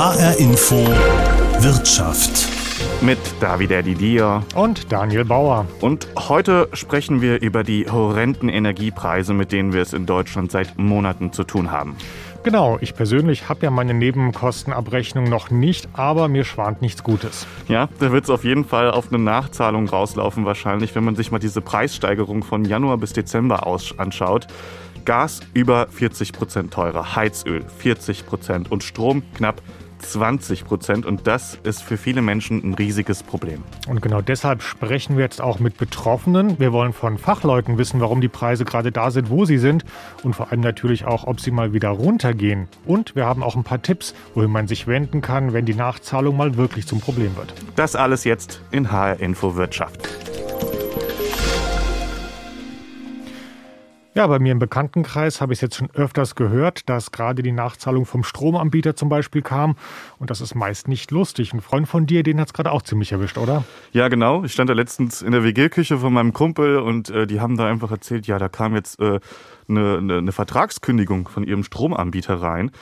HR Info Wirtschaft. Mit Davide Didier und Daniel Bauer. Und heute sprechen wir über die horrenden Energiepreise, mit denen wir es in Deutschland seit Monaten zu tun haben. Genau, ich persönlich habe ja meine Nebenkostenabrechnung noch nicht, aber mir schwant nichts Gutes. Ja, da wird es auf jeden Fall auf eine Nachzahlung rauslaufen wahrscheinlich, wenn man sich mal diese Preissteigerung von Januar bis Dezember anschaut. Gas über 40 Prozent teurer, Heizöl 40 Prozent und Strom knapp 20 Prozent. Und das ist für viele Menschen ein riesiges Problem. Und genau deshalb sprechen wir jetzt auch mit Betroffenen. Wir wollen von Fachleuten wissen, warum die Preise gerade da sind, wo sie sind. Und vor allem natürlich auch, ob sie mal wieder runtergehen. Und wir haben auch ein paar Tipps, wohin man sich wenden kann, wenn die Nachzahlung mal wirklich zum Problem wird. Das alles jetzt in HR Info Wirtschaft. Ja, bei mir im Bekanntenkreis habe ich es jetzt schon öfters gehört, dass gerade die Nachzahlung vom Stromanbieter zum Beispiel kam. Und das ist meist nicht lustig. Ein Freund von dir, den hat es gerade auch ziemlich erwischt, oder? Ja, genau. Ich stand da letztens in der WG-Küche von meinem Kumpel und äh, die haben da einfach erzählt, ja, da kam jetzt äh, eine, eine, eine Vertragskündigung von ihrem Stromanbieter rein.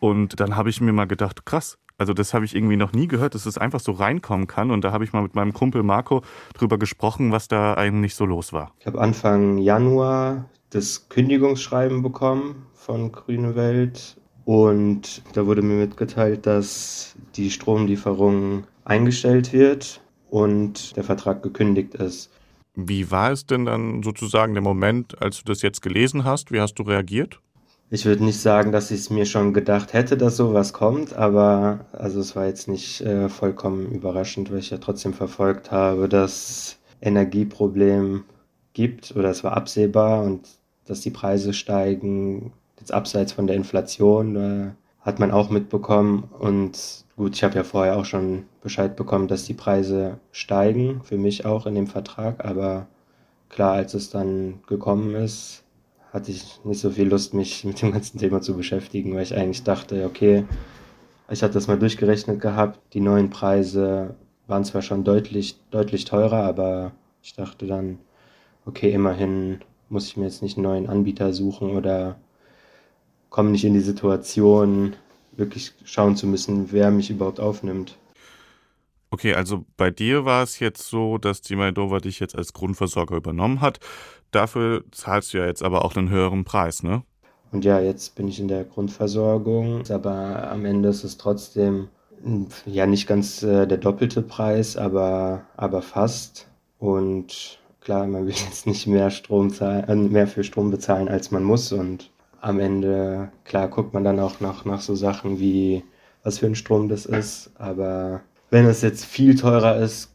Und dann habe ich mir mal gedacht, krass, also das habe ich irgendwie noch nie gehört, dass es einfach so reinkommen kann. Und da habe ich mal mit meinem Kumpel Marco drüber gesprochen, was da eigentlich so los war. Ich habe Anfang Januar das Kündigungsschreiben bekommen von Grüne Welt und da wurde mir mitgeteilt, dass die Stromlieferung eingestellt wird und der Vertrag gekündigt ist. Wie war es denn dann sozusagen der Moment, als du das jetzt gelesen hast? Wie hast du reagiert? Ich würde nicht sagen, dass ich es mir schon gedacht hätte, dass sowas kommt, aber also es war jetzt nicht äh, vollkommen überraschend, weil ich ja trotzdem verfolgt habe, dass Energieproblem gibt oder es war absehbar und dass die Preise steigen, jetzt abseits von der Inflation, äh, hat man auch mitbekommen. Und gut, ich habe ja vorher auch schon Bescheid bekommen, dass die Preise steigen, für mich auch in dem Vertrag. Aber klar, als es dann gekommen ist, hatte ich nicht so viel Lust, mich mit dem ganzen Thema zu beschäftigen, weil ich eigentlich dachte, okay, ich hatte das mal durchgerechnet gehabt, die neuen Preise waren zwar schon deutlich, deutlich teurer, aber ich dachte dann, okay, immerhin muss ich mir jetzt nicht einen neuen Anbieter suchen oder komme nicht in die Situation, wirklich schauen zu müssen, wer mich überhaupt aufnimmt. Okay, also bei dir war es jetzt so, dass die Moldova dich jetzt als Grundversorger übernommen hat. Dafür zahlst du ja jetzt aber auch einen höheren Preis, ne? Und ja, jetzt bin ich in der Grundversorgung, aber am Ende ist es trotzdem ja nicht ganz äh, der doppelte Preis, aber, aber fast. Und klar, man will jetzt nicht mehr Strom zahlen, äh, mehr für Strom bezahlen, als man muss. Und am Ende, klar, guckt man dann auch nach, nach so Sachen wie, was für ein Strom das ist. Aber wenn es jetzt viel teurer ist,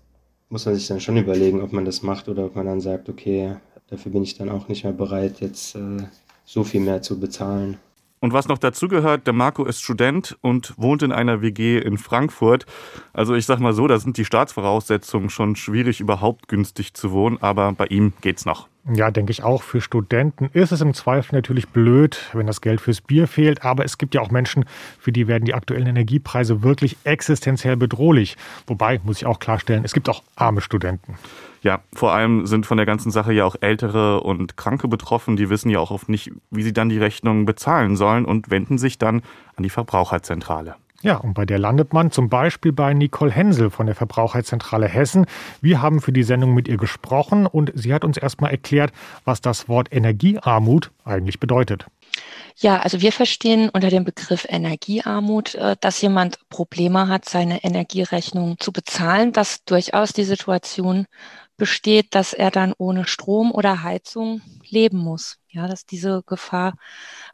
muss man sich dann schon überlegen, ob man das macht oder ob man dann sagt, okay, dafür bin ich dann auch nicht mehr bereit, jetzt äh, so viel mehr zu bezahlen. Und was noch dazu gehört, der Marco ist Student und wohnt in einer WG in Frankfurt. Also ich sag mal so, da sind die Staatsvoraussetzungen schon schwierig, überhaupt günstig zu wohnen, aber bei ihm geht's noch. Ja, denke ich auch. Für Studenten ist es im Zweifel natürlich blöd, wenn das Geld fürs Bier fehlt. Aber es gibt ja auch Menschen, für die werden die aktuellen Energiepreise wirklich existenziell bedrohlich. Wobei, muss ich auch klarstellen, es gibt auch arme Studenten. Ja, vor allem sind von der ganzen Sache ja auch Ältere und Kranke betroffen. Die wissen ja auch oft nicht, wie sie dann die Rechnungen bezahlen sollen und wenden sich dann an die Verbraucherzentrale. Ja, und bei der landet man zum Beispiel bei Nicole Hensel von der Verbraucherzentrale Hessen. Wir haben für die Sendung mit ihr gesprochen und sie hat uns erstmal erklärt, was das Wort Energiearmut eigentlich bedeutet. Ja, also wir verstehen unter dem Begriff Energiearmut, äh, dass jemand Probleme hat, seine Energierechnung zu bezahlen, dass durchaus die Situation besteht, dass er dann ohne Strom oder Heizung leben muss. Ja, dass diese Gefahr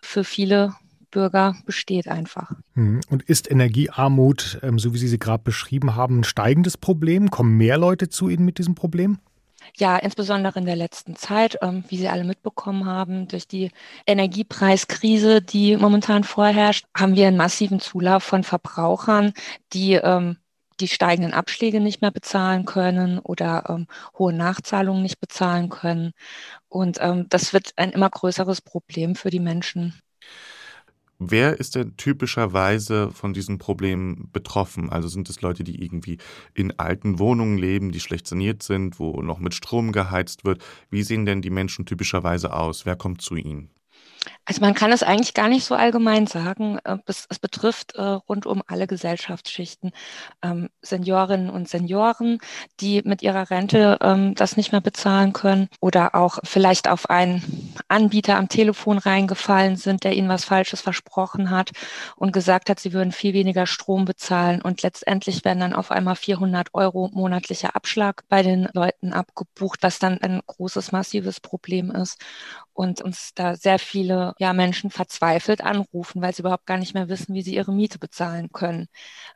für viele Bürger besteht einfach. Hm. Und ist Energiearmut, ähm, so wie Sie sie gerade beschrieben haben, ein steigendes Problem? Kommen mehr Leute zu Ihnen mit diesem Problem? Ja, insbesondere in der letzten Zeit, ähm, wie Sie alle mitbekommen haben, durch die Energiepreiskrise, die momentan vorherrscht, haben wir einen massiven Zulauf von Verbrauchern, die ähm, die steigenden Abschläge nicht mehr bezahlen können oder ähm, hohe Nachzahlungen nicht bezahlen können. Und ähm, das wird ein immer größeres Problem für die Menschen. Wer ist denn typischerweise von diesen Problemen betroffen? Also sind es Leute, die irgendwie in alten Wohnungen leben, die schlecht saniert sind, wo noch mit Strom geheizt wird? Wie sehen denn die Menschen typischerweise aus? Wer kommt zu ihnen? Also man kann es eigentlich gar nicht so allgemein sagen. Äh, es, betrifft äh, rund um alle Gesellschaftsschichten. Ähm, Seniorinnen und Senioren, die mit ihrer Rente ähm, das nicht mehr bezahlen können oder auch vielleicht auf einen Anbieter am Telefon reingefallen sind, der ihnen was Falsches versprochen hat und gesagt hat, sie würden viel weniger Strom bezahlen und letztendlich werden dann auf einmal 400 Euro monatlicher Abschlag bei den Leuten abgebucht, was dann ein großes, massives Problem ist und uns da sehr viele ja, Menschen verzweifelt anrufen, weil sie überhaupt gar nicht mehr wissen, wie sie ihre Miete bezahlen können.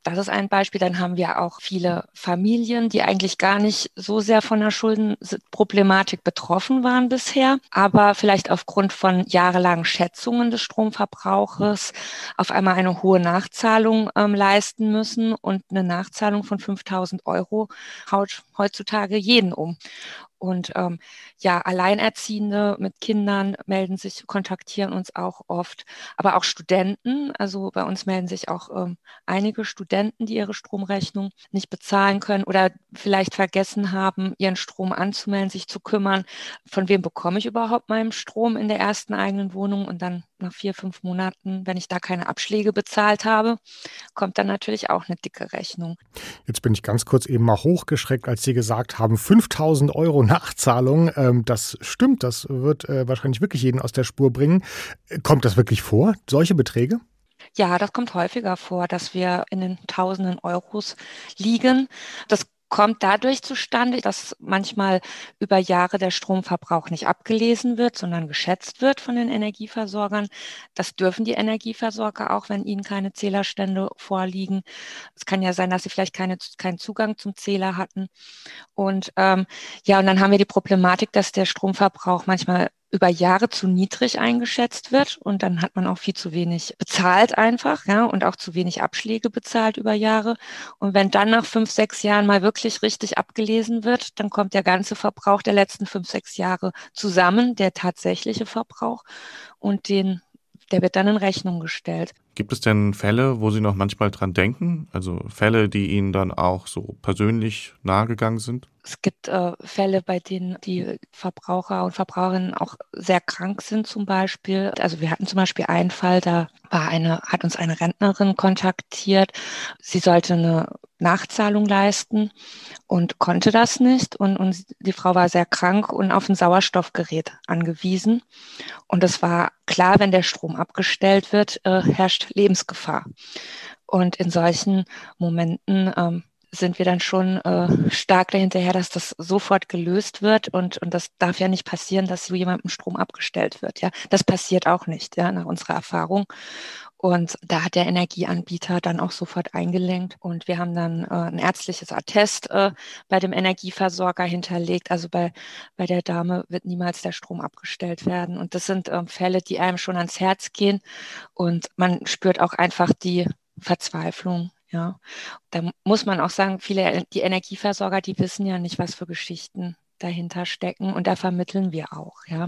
Das ist ein Beispiel. Dann haben wir auch viele Familien, die eigentlich gar nicht so sehr von der Schuldenproblematik betroffen waren bisher, aber vielleicht aufgrund von jahrelangen Schätzungen des Stromverbrauches auf einmal eine hohe Nachzahlung ähm, leisten müssen und eine Nachzahlung von 5000 Euro haut heutzutage jeden um. Und ähm, ja, Alleinerziehende mit Kindern melden sich, kontaktieren uns auch oft, aber auch Studenten. Also bei uns melden sich auch ähm, einige Studenten, die ihre Stromrechnung nicht bezahlen können oder vielleicht vergessen haben, ihren Strom anzumelden, sich zu kümmern, von wem bekomme ich überhaupt meinen Strom in der ersten eigenen Wohnung und dann nach vier, fünf Monaten, wenn ich da keine Abschläge bezahlt habe, kommt dann natürlich auch eine dicke Rechnung. Jetzt bin ich ganz kurz eben mal hochgeschreckt, als Sie gesagt haben, 5000 Euro Nachzahlung. Ähm, das stimmt, das wird äh, wahrscheinlich wirklich jeden aus der Spur bringen. Kommt das wirklich vor, solche Beträge? Ja, das kommt häufiger vor, dass wir in den Tausenden Euros liegen. Das kommt dadurch zustande, dass manchmal über Jahre der Stromverbrauch nicht abgelesen wird, sondern geschätzt wird von den Energieversorgern. Das dürfen die Energieversorger auch, wenn ihnen keine Zählerstände vorliegen. Es kann ja sein, dass sie vielleicht keine, keinen Zugang zum Zähler hatten. Und ähm, ja, und dann haben wir die Problematik, dass der Stromverbrauch manchmal über Jahre zu niedrig eingeschätzt wird und dann hat man auch viel zu wenig bezahlt einfach, ja, und auch zu wenig Abschläge bezahlt über Jahre. Und wenn dann nach fünf, sechs Jahren mal wirklich richtig abgelesen wird, dann kommt der ganze Verbrauch der letzten fünf, sechs Jahre zusammen, der tatsächliche Verbrauch und den der wird dann in Rechnung gestellt. Gibt es denn Fälle, wo Sie noch manchmal dran denken? Also Fälle, die Ihnen dann auch so persönlich nahegegangen sind? Es gibt äh, Fälle, bei denen die Verbraucher und Verbraucherinnen auch sehr krank sind zum Beispiel. Also wir hatten zum Beispiel einen Fall, da war eine, hat uns eine Rentnerin kontaktiert. Sie sollte eine Nachzahlung leisten und konnte das nicht. Und, und die Frau war sehr krank und auf ein Sauerstoffgerät angewiesen. Und es war klar, wenn der Strom abgestellt wird, äh, herrscht Lebensgefahr. Und in solchen Momenten ähm, sind wir dann schon äh, stark dahinterher, dass das sofort gelöst wird und, und das darf ja nicht passieren, dass so jemandem Strom abgestellt wird. Ja, das passiert auch nicht, ja, nach unserer Erfahrung. Und da hat der Energieanbieter dann auch sofort eingelenkt und wir haben dann äh, ein ärztliches Attest äh, bei dem Energieversorger hinterlegt. Also bei, bei der Dame wird niemals der Strom abgestellt werden. Und das sind äh, Fälle, die einem schon ans Herz gehen und man spürt auch einfach die Verzweiflung ja, da muss man auch sagen, viele die Energieversorger, die wissen ja nicht, was für Geschichten dahinter stecken und da vermitteln wir auch. Ja,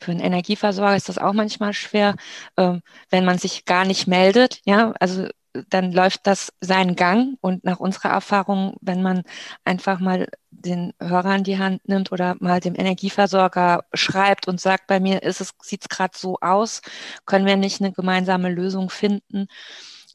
für einen Energieversorger ist das auch manchmal schwer, ähm, wenn man sich gar nicht meldet. Ja, also dann läuft das seinen Gang und nach unserer Erfahrung, wenn man einfach mal den Hörer in die Hand nimmt oder mal dem Energieversorger schreibt und sagt, bei mir sieht es gerade so aus, können wir nicht eine gemeinsame Lösung finden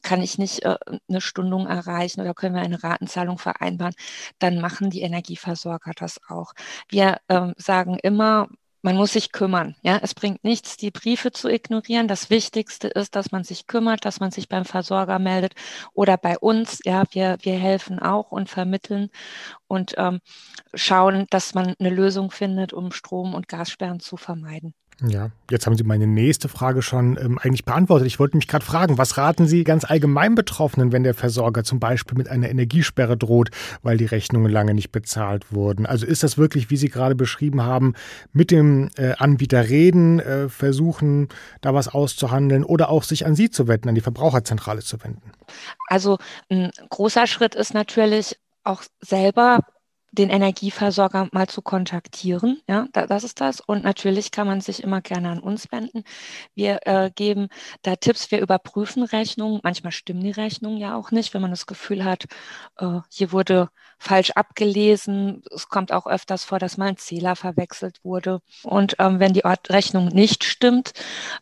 kann ich nicht äh, eine Stundung erreichen oder können wir eine Ratenzahlung vereinbaren, dann machen die Energieversorger das auch. Wir ähm, sagen immer, man muss sich kümmern. Ja, es bringt nichts, die Briefe zu ignorieren. Das Wichtigste ist, dass man sich kümmert, dass man sich beim Versorger meldet oder bei uns. Ja, wir, wir helfen auch und vermitteln und ähm, schauen, dass man eine Lösung findet, um Strom- und Gassperren zu vermeiden. Ja, jetzt haben Sie meine nächste Frage schon ähm, eigentlich beantwortet. Ich wollte mich gerade fragen, was raten Sie ganz allgemein Betroffenen, wenn der Versorger zum Beispiel mit einer Energiesperre droht, weil die Rechnungen lange nicht bezahlt wurden? Also ist das wirklich, wie Sie gerade beschrieben haben, mit dem äh, Anbieter reden, äh, versuchen, da was auszuhandeln oder auch sich an Sie zu wenden, an die Verbraucherzentrale zu wenden? Also ein großer Schritt ist natürlich auch selber den Energieversorger mal zu kontaktieren. Ja, das ist das. Und natürlich kann man sich immer gerne an uns wenden. Wir äh, geben da Tipps, wir überprüfen Rechnungen. Manchmal stimmen die Rechnungen ja auch nicht, wenn man das Gefühl hat, äh, hier wurde falsch abgelesen. Es kommt auch öfters vor, dass mal ein Zähler verwechselt wurde. Und ähm, wenn die Rechnung nicht stimmt,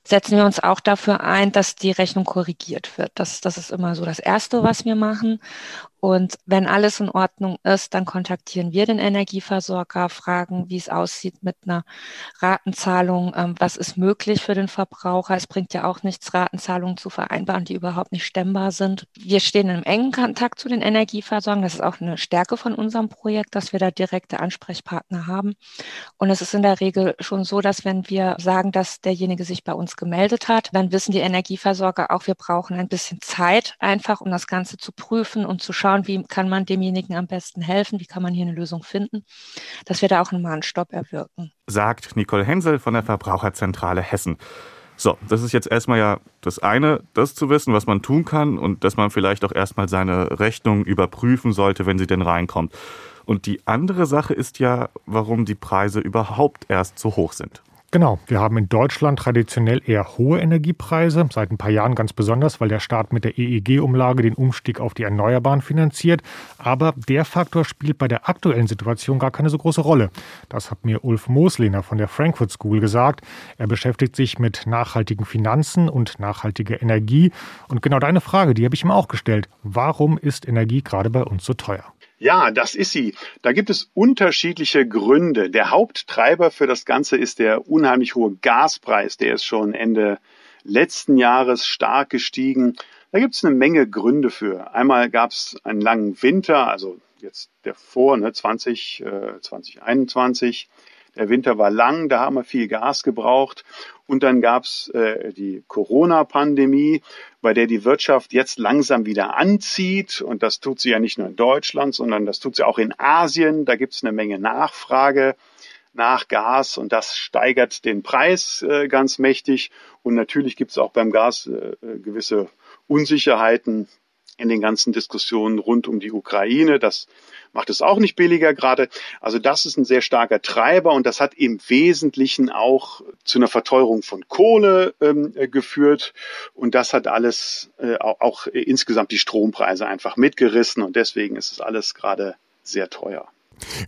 setzen wir uns auch dafür ein, dass die Rechnung korrigiert wird. Das, das ist immer so das Erste, was wir machen. Und wenn alles in Ordnung ist, dann kontaktieren wir den Energieversorger, fragen, wie es aussieht mit einer Ratenzahlung, ähm, was ist möglich für den Verbraucher. Es bringt ja auch nichts, Ratenzahlungen zu vereinbaren, die überhaupt nicht stemmbar sind. Wir stehen im engen Kontakt zu den Energieversorgern. Das ist auch eine Stärke von unserem Projekt, dass wir da direkte Ansprechpartner haben. Und es ist in der Regel schon so, dass wenn wir sagen, dass derjenige sich bei uns gemeldet hat, dann wissen die Energieversorger auch, wir brauchen ein bisschen Zeit einfach, um das Ganze zu prüfen und zu schauen, schauen, wie kann man demjenigen am besten helfen, wie kann man hier eine Lösung finden, dass wir da auch einen Mahnstopp erwirken. Sagt Nicole Hensel von der Verbraucherzentrale Hessen. So, das ist jetzt erstmal ja das eine, das zu wissen, was man tun kann und dass man vielleicht auch erstmal seine Rechnung überprüfen sollte, wenn sie denn reinkommt. Und die andere Sache ist ja, warum die Preise überhaupt erst so hoch sind. Genau, wir haben in Deutschland traditionell eher hohe Energiepreise, seit ein paar Jahren ganz besonders, weil der Staat mit der EEG-Umlage den Umstieg auf die Erneuerbaren finanziert. Aber der Faktor spielt bei der aktuellen Situation gar keine so große Rolle. Das hat mir Ulf Moslehner von der Frankfurt School gesagt. Er beschäftigt sich mit nachhaltigen Finanzen und nachhaltiger Energie. Und genau deine Frage, die habe ich ihm auch gestellt. Warum ist Energie gerade bei uns so teuer? Ja, das ist sie. Da gibt es unterschiedliche Gründe. Der Haupttreiber für das Ganze ist der unheimlich hohe Gaspreis. Der ist schon Ende letzten Jahres stark gestiegen. Da gibt es eine Menge Gründe für. Einmal gab es einen langen Winter, also jetzt der vor, ne, 20, äh, 2021. Der Winter war lang, da haben wir viel Gas gebraucht. Und dann gab's äh, die Corona-Pandemie, bei der die Wirtschaft jetzt langsam wieder anzieht. Und das tut sie ja nicht nur in Deutschland, sondern das tut sie auch in Asien. Da gibt's eine Menge Nachfrage nach Gas und das steigert den Preis äh, ganz mächtig. Und natürlich gibt's auch beim Gas äh, gewisse Unsicherheiten in den ganzen Diskussionen rund um die Ukraine. Das macht es auch nicht billiger gerade. Also das ist ein sehr starker Treiber und das hat im Wesentlichen auch zu einer Verteuerung von Kohle ähm, äh, geführt und das hat alles äh, auch insgesamt die Strompreise einfach mitgerissen und deswegen ist es alles gerade sehr teuer.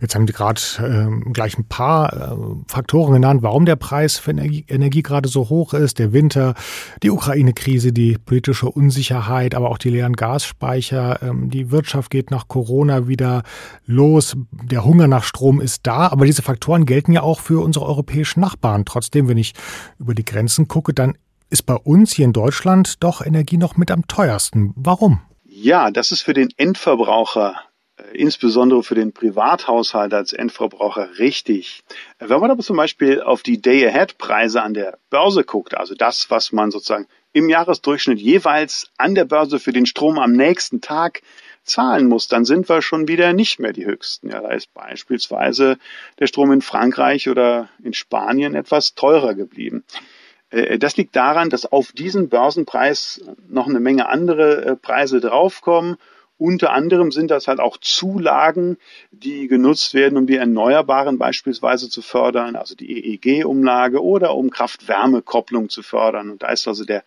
Jetzt haben Sie gerade ähm, gleich ein paar äh, Faktoren genannt, warum der Preis für Energie, Energie gerade so hoch ist. Der Winter, die Ukraine-Krise, die politische Unsicherheit, aber auch die leeren Gasspeicher. Ähm, die Wirtschaft geht nach Corona wieder los. Der Hunger nach Strom ist da. Aber diese Faktoren gelten ja auch für unsere europäischen Nachbarn. Trotzdem, wenn ich über die Grenzen gucke, dann ist bei uns hier in Deutschland doch Energie noch mit am teuersten. Warum? Ja, das ist für den Endverbraucher äh, insbesondere für den Privathaushalt als Endverbraucher richtig. Äh, wenn man aber zum Beispiel auf die Day-Ahead-Preise an der Börse guckt, also das, was man sozusagen im Jahresdurchschnitt jeweils an der Börse für den Strom am nächsten Tag zahlen muss, dann sind wir schon wieder nicht mehr die höchsten. Ja, da ist beispielsweise der Strom in Frankreich oder in Spanien etwas teurer geblieben. Äh, das liegt daran, dass auf diesen Börsenpreis noch eine Menge andere Preise draufkommen unter anderem sind das halt auch Zulagen, die genutzt werden, um die Erneuerbaren beispielsweise zu fördern, also die EEG-Umlage oder um Kraft-Wärme-Kopplung zu fördern. Und da ist also der,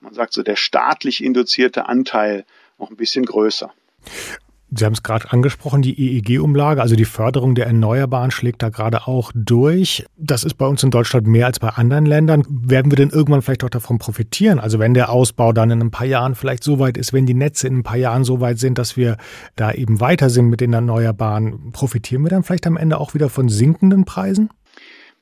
man sagt so, der staatlich induzierte Anteil noch ein bisschen größer. Sie haben es gerade angesprochen, die EEG-Umlage, also die Förderung der Erneuerbaren schlägt da gerade auch durch. Das ist bei uns in Deutschland mehr als bei anderen Ländern. Werden wir denn irgendwann vielleicht auch davon profitieren? Also wenn der Ausbau dann in ein paar Jahren vielleicht so weit ist, wenn die Netze in ein paar Jahren so weit sind, dass wir da eben weiter sind mit den Erneuerbaren, profitieren wir dann vielleicht am Ende auch wieder von sinkenden Preisen?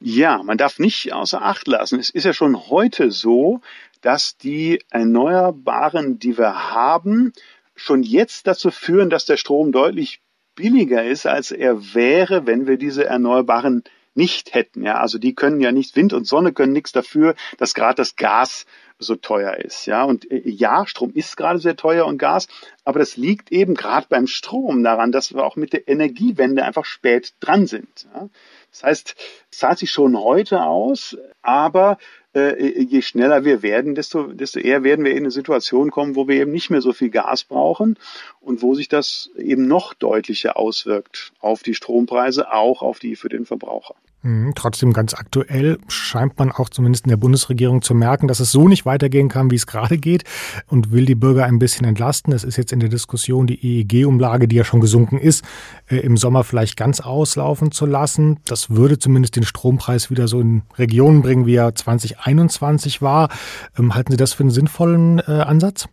Ja, man darf nicht außer Acht lassen. Es ist ja schon heute so, dass die Erneuerbaren, die wir haben, schon jetzt dazu führen, dass der Strom deutlich billiger ist, als er wäre, wenn wir diese Erneuerbaren nicht hätten. Ja, also die können ja nicht, Wind und Sonne können nichts dafür, dass gerade das Gas so teuer ist. Ja, und äh, ja, Strom ist gerade sehr teuer und Gas, aber das liegt eben gerade beim Strom daran, dass wir auch mit der Energiewende einfach spät dran sind. Ja. Das heißt, es zahlt sich schon heute aus, aber äh, je schneller wir werden, desto, desto eher werden wir in eine Situation kommen, wo wir eben nicht mehr so viel Gas brauchen und wo sich das eben noch deutlicher auswirkt auf die Strompreise, auch auf die für den Verbraucher. Mhm, trotzdem ganz aktuell scheint man auch zumindest in der Bundesregierung zu merken, dass es so nicht weitergehen kann, wie es gerade geht und will die Bürger ein bisschen entlasten. Es ist jetzt in der Diskussion die EEG-Umlage, die ja schon gesunken ist, äh, im Sommer vielleicht ganz auslaufen zu lassen. Das würde zumindest den Strompreis wieder so in Regionen bringen, wie er 2021 war. Ähm, halten Sie das für einen sinnvollen äh, Ansatz?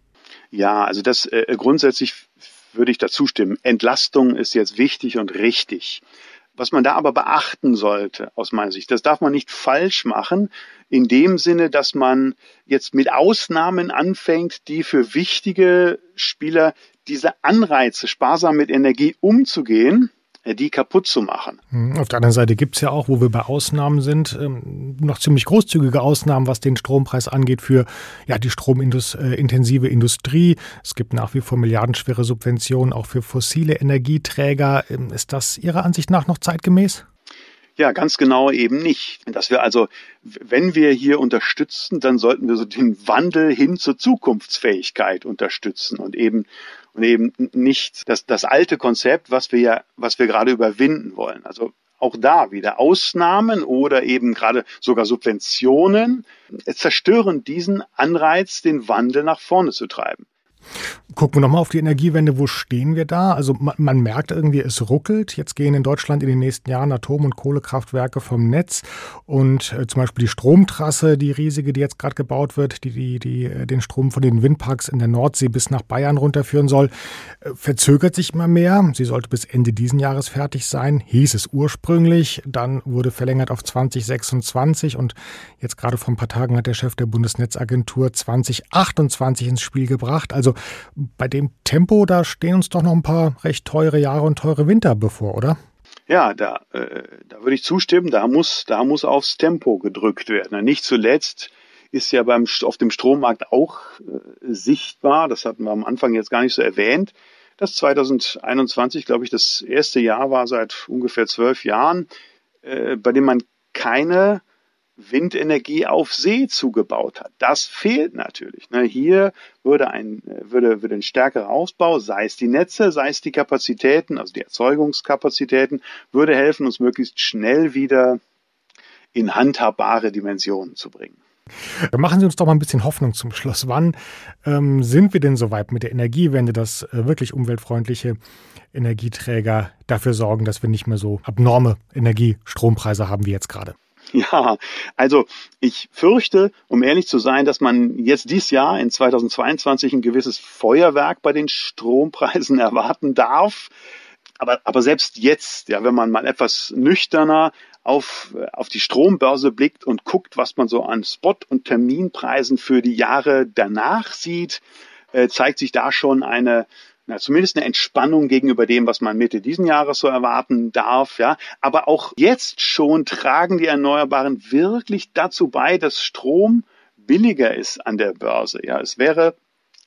Ja, also das äh, grundsätzlich würde ich dazu stimmen. Entlastung ist jetzt wichtig und richtig. Was man da aber beachten sollte, aus meiner Sicht, das darf man nicht falsch machen, in dem Sinne, dass man jetzt mit Ausnahmen anfängt, die für wichtige Spieler diese Anreize, sparsam mit Energie umzugehen, die kaputt zu machen. Hm, auf der anderen Seite gibt es ja auch, wo wir bei Ausnahmen sind, ähm, noch ziemlich großzügige Ausnahmen, was den Strompreis angeht für ja, die stromintensive Industrie. Es gibt nach wie vor milliardenschwere Subventionen auch für fossile Energieträger. Ähm, ist das Ihrer Ansicht nach noch zeitgemäß? Ja, ganz genau eben nicht. Dass wir also, wenn wir hier unterstützen, dann sollten wir so den Wandel hin zur Zukunftsfähigkeit unterstützen und eben und eben nicht das, das alte Konzept, was wir ja, was wir gerade überwinden wollen. Also auch da wieder Ausnahmen oder eben gerade sogar Subventionen zerstören diesen Anreiz, den Wandel nach vorne zu treiben. Gucken wir nochmal auf die Energiewende. Wo stehen wir da? Also man, man, merkt irgendwie, es ruckelt. Jetzt gehen in Deutschland in den nächsten Jahren Atom- und Kohlekraftwerke vom Netz. Und äh, zum Beispiel die Stromtrasse, die riesige, die jetzt gerade gebaut wird, die, die, die äh, den Strom von den Windparks in der Nordsee bis nach Bayern runterführen soll, äh, verzögert sich immer mehr. Sie sollte bis Ende diesen Jahres fertig sein, hieß es ursprünglich. Dann wurde verlängert auf 2026 und jetzt gerade vor ein paar Tagen hat der Chef der Bundesnetzagentur 2028 ins Spiel gebracht. Also bei dem Tempo, da stehen uns doch noch ein paar recht teure Jahre und teure Winter bevor, oder? Ja, da, äh, da würde ich zustimmen. Da muss, da muss aufs Tempo gedrückt werden. Nicht zuletzt ist ja beim, auf dem Strommarkt auch äh, sichtbar, das hatten wir am Anfang jetzt gar nicht so erwähnt, dass 2021, glaube ich, das erste Jahr war seit ungefähr zwölf Jahren, äh, bei dem man keine Windenergie auf See zugebaut hat. Das fehlt natürlich. Ne? Hier würde ein, würde, würde ein stärkerer Ausbau, sei es die Netze, sei es die Kapazitäten, also die Erzeugungskapazitäten, würde helfen, uns möglichst schnell wieder in handhabbare Dimensionen zu bringen. Machen Sie uns doch mal ein bisschen Hoffnung zum Schluss. Wann ähm, sind wir denn soweit mit der Energiewende, dass äh, wirklich umweltfreundliche Energieträger dafür sorgen, dass wir nicht mehr so abnorme Energiestrompreise haben wie jetzt gerade? Ja, also ich fürchte, um ehrlich zu sein, dass man jetzt dieses Jahr in 2022 ein gewisses Feuerwerk bei den Strompreisen erwarten darf. Aber, aber selbst jetzt, ja, wenn man mal etwas nüchterner auf, auf die Strombörse blickt und guckt, was man so an Spot- und Terminpreisen für die Jahre danach sieht, äh, zeigt sich da schon eine, na, zumindest eine Entspannung gegenüber dem, was man Mitte diesen Jahres so erwarten darf, ja. Aber auch jetzt schon tragen die Erneuerbaren wirklich dazu bei, dass Strom billiger ist an der Börse, ja. Es wäre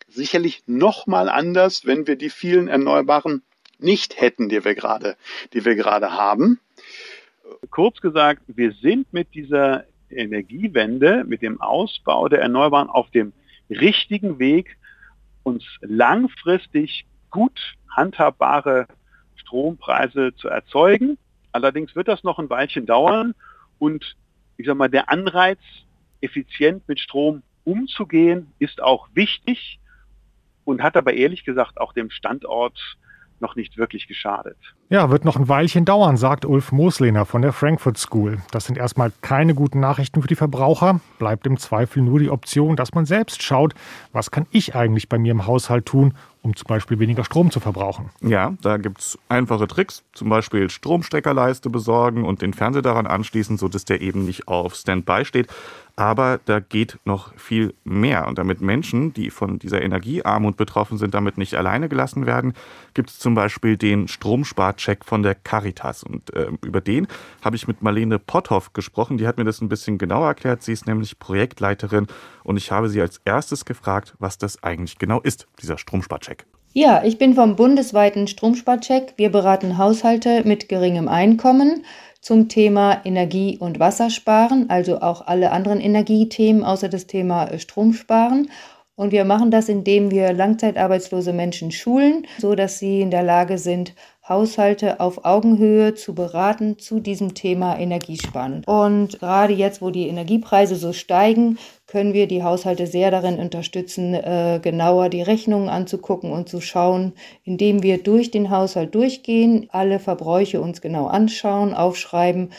sicherlich noch mal anders, wenn wir die vielen Erneuerbaren nicht hätten, die wir gerade, die wir gerade haben. Kurz gesagt, wir sind mit dieser Energiewende, mit dem Ausbau der Erneuerbaren auf dem richtigen Weg, uns langfristig gut handhabbare Strompreise zu erzeugen. Allerdings wird das noch ein Weilchen dauern und ich sag mal, der Anreiz, effizient mit Strom umzugehen, ist auch wichtig und hat aber ehrlich gesagt auch dem Standort noch nicht wirklich geschadet. Ja, wird noch ein Weilchen dauern, sagt Ulf Moslehner von der Frankfurt School. Das sind erstmal keine guten Nachrichten für die Verbraucher. Bleibt im Zweifel nur die Option, dass man selbst schaut, was kann ich eigentlich bei mir im Haushalt tun, um zum Beispiel weniger Strom zu verbrauchen. Ja, da gibt es einfache Tricks, zum Beispiel Stromsteckerleiste besorgen und den Fernseher daran anschließen, sodass der eben nicht auf Standby steht. Aber da geht noch viel mehr. Und damit Menschen, die von dieser Energiearmut betroffen sind, damit nicht alleine gelassen werden, gibt es zum Beispiel den Stromsparcheck von der Caritas. Und äh, über den habe ich mit Marlene Potthoff gesprochen. Die hat mir das ein bisschen genauer erklärt. Sie ist nämlich Projektleiterin und ich habe sie als erstes gefragt, was das eigentlich genau ist, dieser Stromsparcheck. Ja, ich bin vom bundesweiten Stromsparcheck. Wir beraten Haushalte mit geringem Einkommen zum Thema Energie- und Wassersparen, also auch alle anderen Energiethemen außer das Thema äh, Stromsparen. Und wir machen das, indem wir langzeitarbeitslose Menschen schulen, so dass sie in der Lage sind, Haushalte auf Augenhöhe zu beraten zu diesem Thema Energiesparen. Und gerade jetzt, wo die Energiepreise so steigen, können wir die Haushalte sehr darin unterstützen, äh, genauer die Rechnungen anzugucken und zu schauen, indem wir durch den Haushalt durchgehen, alle Verbräuche uns genau anschauen, aufschreiben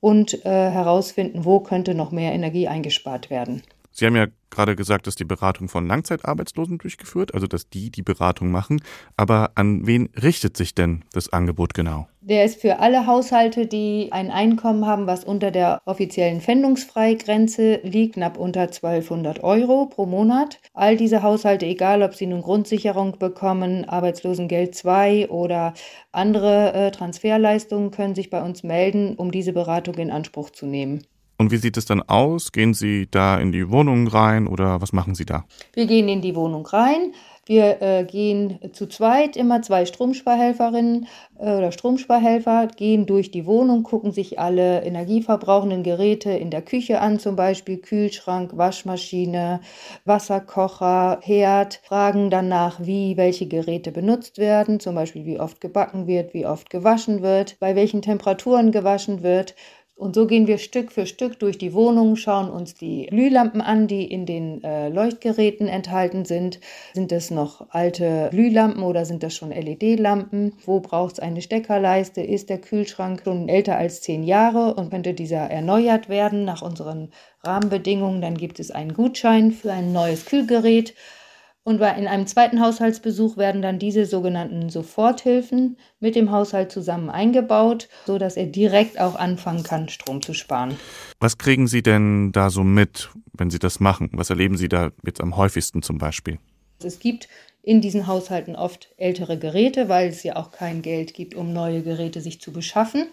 und äh, herausfinden, wo könnte noch mehr Energie eingespart werden. Sie haben ja gerade gesagt, dass die Beratung von Langzeitarbeitslosen durchgeführt, also dass die die Beratung machen. Aber an wen richtet sich denn das Angebot genau? Der ist für alle Haushalte, die ein Einkommen haben, was unter der offiziellen Pfändungsfreigrenze liegt, knapp unter 1200 Euro pro Monat. All diese Haushalte, egal ob sie nun Grundsicherung bekommen, Arbeitslosengeld 2 oder andere äh, Transferleistungen, können sich bei uns melden, um diese Beratung in Anspruch zu nehmen. Und wie sieht es dann aus? Gehen Sie da in die Wohnung rein oder was machen Sie da? Wir gehen in die Wohnung rein. Wir äh, gehen zu zweit, immer zwei Stromsparhelferinnen äh, oder Stromsparhelfer, gehen durch die Wohnung, gucken sich alle energieverbrauchenden Geräte in der Küche an, zum Beispiel Kühlschrank, Waschmaschine, Wasserkocher, Herd, fragen danach, wie welche Geräte benutzt werden, zum Beispiel wie oft gebacken wird, wie oft gewaschen wird, bei welchen Temperaturen gewaschen wird und so gehen wir Stück für Stück durch die Wohnung, schauen uns die Glühlampen an, die in den äh, Leuchtgeräten enthalten sind. Sind das noch alte Glühlampen oder sind das schon LED-Lampen? Wo braucht es eine Steckerleiste? Ist der Kühlschrank schon älter als zehn Jahre und könnte dieser erneuert werden nach unseren Rahmenbedingungen? Dann gibt es einen Gutschein für ein neues Kühlgerät. Und in einem zweiten Haushaltsbesuch werden dann diese sogenannten Soforthilfen mit dem Haushalt zusammen eingebaut, sodass er direkt auch anfangen kann, Strom zu sparen. Was kriegen Sie denn da so mit, wenn Sie das machen? Was erleben Sie da jetzt am häufigsten zum Beispiel? Es gibt in diesen Haushalten oft ältere Geräte, weil es ja auch kein Geld gibt, um neue Geräte sich zu beschaffen.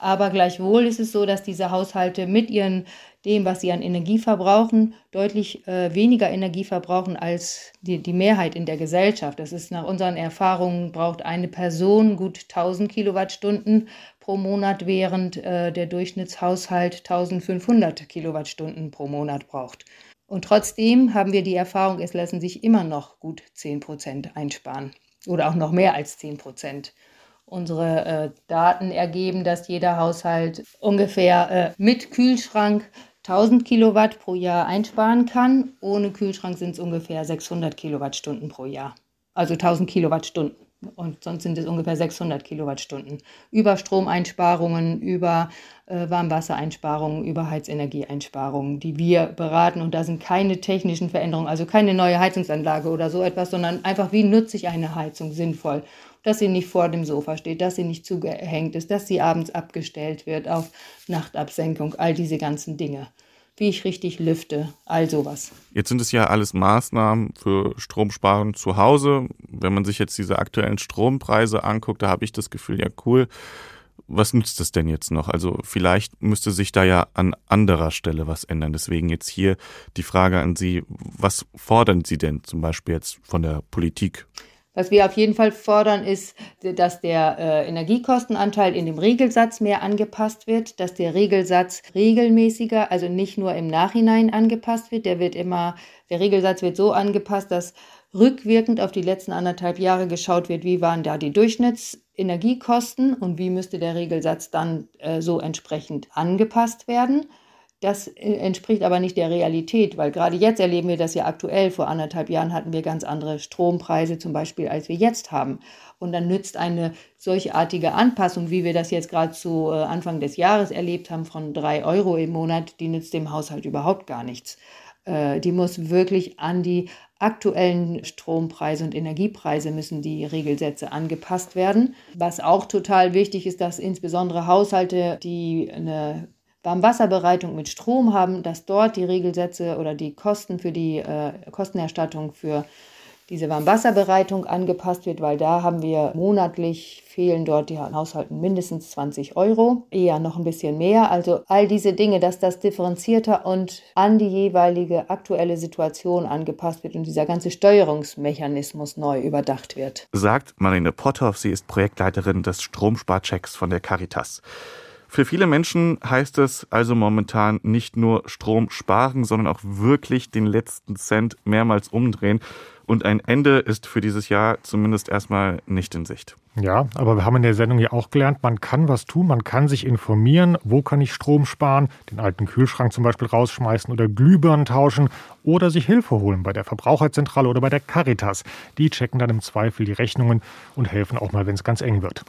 Aber gleichwohl ist es so, dass diese Haushalte mit ihren dem, was sie an Energie verbrauchen, deutlich äh, weniger Energie verbrauchen als die, die Mehrheit in der Gesellschaft. Das ist nach unseren Erfahrungen, braucht eine Person gut 1000 Kilowattstunden pro Monat, während äh, der Durchschnittshaushalt 1500 Kilowattstunden pro Monat braucht. Und trotzdem haben wir die Erfahrung, es lassen sich immer noch gut 10 Prozent einsparen oder auch noch mehr als 10 Prozent. Unsere äh, Daten ergeben, dass jeder Haushalt ungefähr äh, mit Kühlschrank 1000 Kilowatt pro Jahr einsparen kann. Ohne Kühlschrank sind es ungefähr 600 Kilowattstunden pro Jahr. Also 1000 Kilowattstunden. Und sonst sind es ungefähr 600 Kilowattstunden. Über Stromeinsparungen, über äh, Warmwassereinsparungen, über Heizenergieeinsparungen, die wir beraten. Und da sind keine technischen Veränderungen, also keine neue Heizungsanlage oder so etwas, sondern einfach, wie nutze ich eine Heizung sinnvoll dass sie nicht vor dem Sofa steht, dass sie nicht zugehängt ist, dass sie abends abgestellt wird auf Nachtabsenkung, all diese ganzen Dinge. Wie ich richtig lüfte, all sowas. Jetzt sind es ja alles Maßnahmen für Stromsparen zu Hause. Wenn man sich jetzt diese aktuellen Strompreise anguckt, da habe ich das Gefühl, ja cool, was nützt es denn jetzt noch? Also vielleicht müsste sich da ja an anderer Stelle was ändern. Deswegen jetzt hier die Frage an Sie, was fordern Sie denn zum Beispiel jetzt von der Politik? Was wir auf jeden Fall fordern, ist, dass der äh, Energiekostenanteil in dem Regelsatz mehr angepasst wird, dass der Regelsatz regelmäßiger, also nicht nur im Nachhinein angepasst wird. Der wird immer, der Regelsatz wird so angepasst, dass rückwirkend auf die letzten anderthalb Jahre geschaut wird, wie waren da die Durchschnittsenergiekosten und wie müsste der Regelsatz dann äh, so entsprechend angepasst werden. Das äh, entspricht aber nicht der Realität, weil gerade jetzt erleben wir das ja aktuell. Vor anderthalb Jahren hatten wir ganz andere Strompreise zum Beispiel, als wir jetzt haben. Und dann nützt eine solchartige Anpassung, wie wir das jetzt gerade zu äh, Anfang des Jahres erlebt haben, von drei Euro im Monat, die nützt dem Haushalt überhaupt gar nichts. Äh, die muss wirklich an die aktuellen Strompreise und Energiepreise müssen die Regelsätze angepasst werden. Was auch total wichtig ist, dass insbesondere Haushalte, die eine Warmwasserbereitung mit Strom haben, dass dort die Regelsätze oder die Kosten für die äh, Kostenerstattung für diese Warmwasserbereitung angepasst wird, weil da haben wir monatlich fehlen dort die Haushalten mindestens 20 Euro, eher noch ein bisschen mehr. Also all diese Dinge, dass das differenzierter und an die jeweilige aktuelle Situation angepasst wird und dieser ganze Steuerungsmechanismus neu überdacht wird. Sagt Marlene Potthoff, sie ist Projektleiterin des Stromsparchecks von der Caritas. Für viele Menschen heißt es also momentan nicht nur Strom sparen, sondern auch wirklich den letzten Cent mehrmals umdrehen. Und ein Ende ist für dieses Jahr zumindest erstmal nicht in Sicht. Ja, aber wir haben in der Sendung ja auch gelernt, man kann was tun, man kann sich informieren, wo kann ich Strom sparen, den alten Kühlschrank zum Beispiel rausschmeißen oder Glühbirnen tauschen oder sich Hilfe holen bei der Verbraucherzentrale oder bei der Caritas. Die checken dann im Zweifel die Rechnungen und helfen auch mal, wenn es ganz eng wird.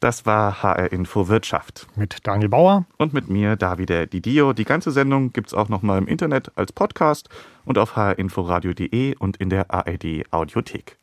Das war HR Info Wirtschaft. Mit Daniel Bauer. Und mit mir, Davide Didio. Die ganze Sendung gibt es auch nochmal im Internet als Podcast und auf hrinforadio.de und in der ARD Audiothek.